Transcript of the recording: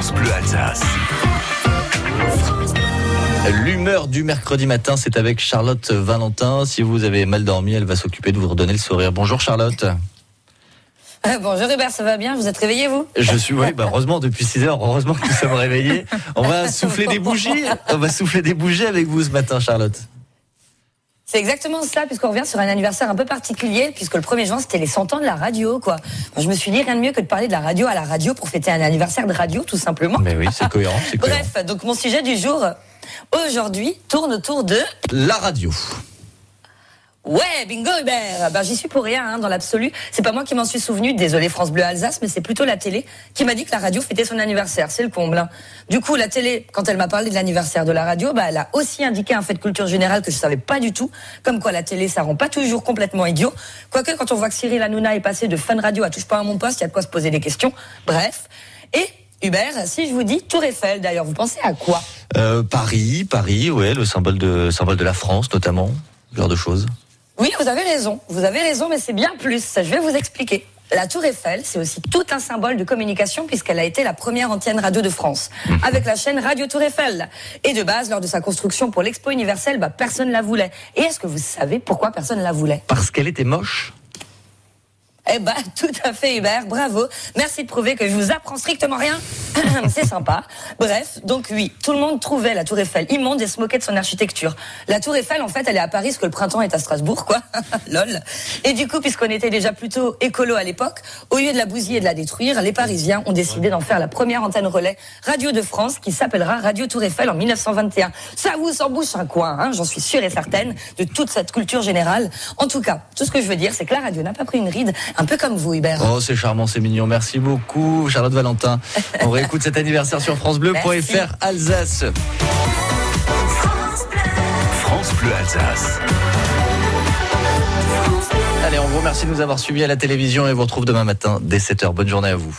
France Bleu Alsace. L'humeur du mercredi matin, c'est avec Charlotte Valentin. Si vous avez mal dormi, elle va s'occuper de vous redonner le sourire. Bonjour Charlotte. Euh, bonjour Hubert, ça va bien? Vous êtes réveillé vous? Je suis, oui, bah heureusement, depuis 6 heures, heureusement que nous sommes réveillés. On va souffler des bougies. On va souffler des bougies avec vous ce matin, Charlotte. C'est exactement ça, puisqu'on revient sur un anniversaire un peu particulier, puisque le 1er juin, c'était les 100 ans de la radio, quoi. Moi, je me suis dit, rien de mieux que de parler de la radio à la radio pour fêter un anniversaire de radio, tout simplement. Mais oui, c'est cohérent, c'est cohérent. Bref, donc mon sujet du jour, aujourd'hui, tourne autour de... La radio. Ouais, bingo Hubert Ben j'y suis pour rien, hein, dans l'absolu. C'est pas moi qui m'en suis souvenu, désolé France Bleu Alsace, mais c'est plutôt la télé qui m'a dit que la radio fêtait son anniversaire. C'est le comble. Hein. Du coup, la télé, quand elle m'a parlé de l'anniversaire de la radio, bah, elle a aussi indiqué un fait de culture générale que je savais pas du tout. Comme quoi la télé, ça rend pas toujours complètement idiot. Quoique, quand on voit que Cyril Hanouna est passé de Fun Radio à Touche pas à mon poste, il y a de quoi se poser des questions. Bref. Et Hubert, si je vous dis Tour Eiffel, d'ailleurs, vous pensez à quoi? Euh, Paris, Paris, ouais, le symbole de, symbole de la France, notamment, genre de choses. Oui, vous avez raison. Vous avez raison, mais c'est bien plus. Je vais vous expliquer. La Tour Eiffel, c'est aussi tout un symbole de communication puisqu'elle a été la première antenne radio de France, mhm. avec la chaîne Radio Tour Eiffel. Et de base, lors de sa construction pour l'Expo universelle, bah, personne la voulait. Et est-ce que vous savez pourquoi personne la voulait? Parce qu'elle était moche eh ben, tout à fait, Hubert. Bravo. Merci de prouver que je vous apprends strictement rien. C'est sympa. Bref, donc oui, tout le monde trouvait la Tour Eiffel immonde et se moquait de son architecture. La Tour Eiffel, en fait, elle est à Paris, ce que le printemps est à Strasbourg, quoi. Lol. Et du coup, puisqu'on était déjà plutôt écolo à l'époque, au lieu de la bousiller et de la détruire, les Parisiens ont décidé d'en faire la première antenne relais radio de France qui s'appellera Radio Tour Eiffel en 1921. Ça vous s'embouche un coin, hein, j'en suis sûre et certaine, de toute cette culture générale. En tout cas, tout ce que je veux dire, c'est que la radio n'a pas pris une ride un peu comme vous, Hubert. Oh, c'est charmant, c'est mignon. Merci beaucoup, Charlotte Valentin. On réécoute cet anniversaire sur FranceBleu.fr Alsace. France Bleu Alsace. Allez, on vous remercie de nous avoir suivis à la télévision et vous retrouve demain matin dès 7h. Bonne journée à vous.